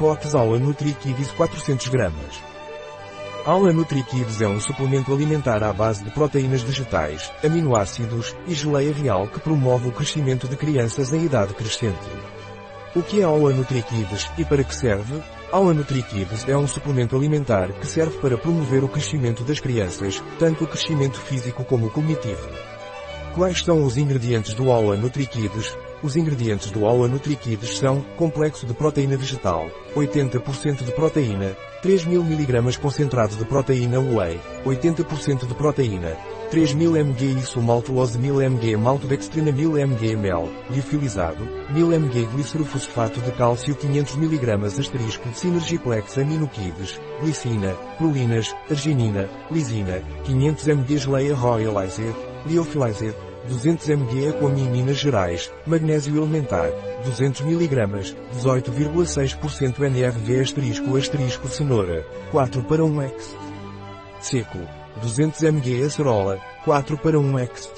Potes Aula NutriKids 400 gramas. Aula NutriKids é um suplemento alimentar à base de proteínas vegetais, aminoácidos e geleia real que promove o crescimento de crianças em idade crescente. O que é Aula NutriKids e para que serve? Aula NutriKids é um suplemento alimentar que serve para promover o crescimento das crianças, tanto o crescimento físico como o cognitivo. Quais são os ingredientes do Aula NutriKids? Os ingredientes do Aula NutriKids são complexo de proteína vegetal, 80% de proteína, 3000 mg concentrado de proteína whey, 80% de proteína, 3000 mg isomaltulose 1000 mg maltodextrina 1000 mg mel, liofilizado, 1000 mg glicerofosfato de cálcio 500 mg asterisco Synergiplex aminokids, glicina, prolinas, arginina, lisina, 500 mg geleia royalizer, liofilizer, 200 mg Aquamim Gerais, magnésio elementar, 200 mg, 18,6% NRV asterisco asterisco cenoura, 4 para 1 x. Seco, 200 mg acerola, 4 para 1 x.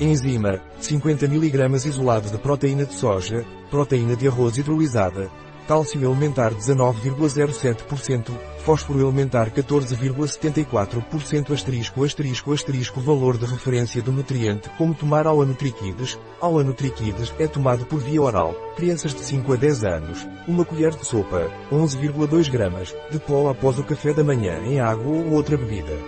Enzima, 50 mg isolado de proteína de soja, proteína de arroz hidrolisada, cálcio elementar 19,07%, fósforo elementar 14,74% asterisco asterisco asterisco valor de referência do nutriente como tomar aula Nutriquides. Aula Nutriquides é tomado por via oral, crianças de 5 a 10 anos, uma colher de sopa, 11,2 gramas, de pó após o café da manhã em água ou outra bebida.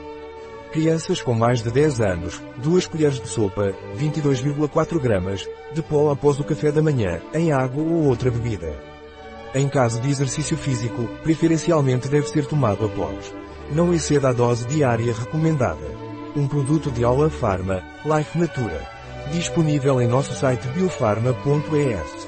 Crianças com mais de 10 anos, 2 colheres de sopa, 22,4 gramas, de pó após o café da manhã, em água ou outra bebida. Em caso de exercício físico, preferencialmente deve ser tomado após. Não exceda a dose diária recomendada. Um produto de Aula Pharma, Life Natura. Disponível em nosso site biofarma.es.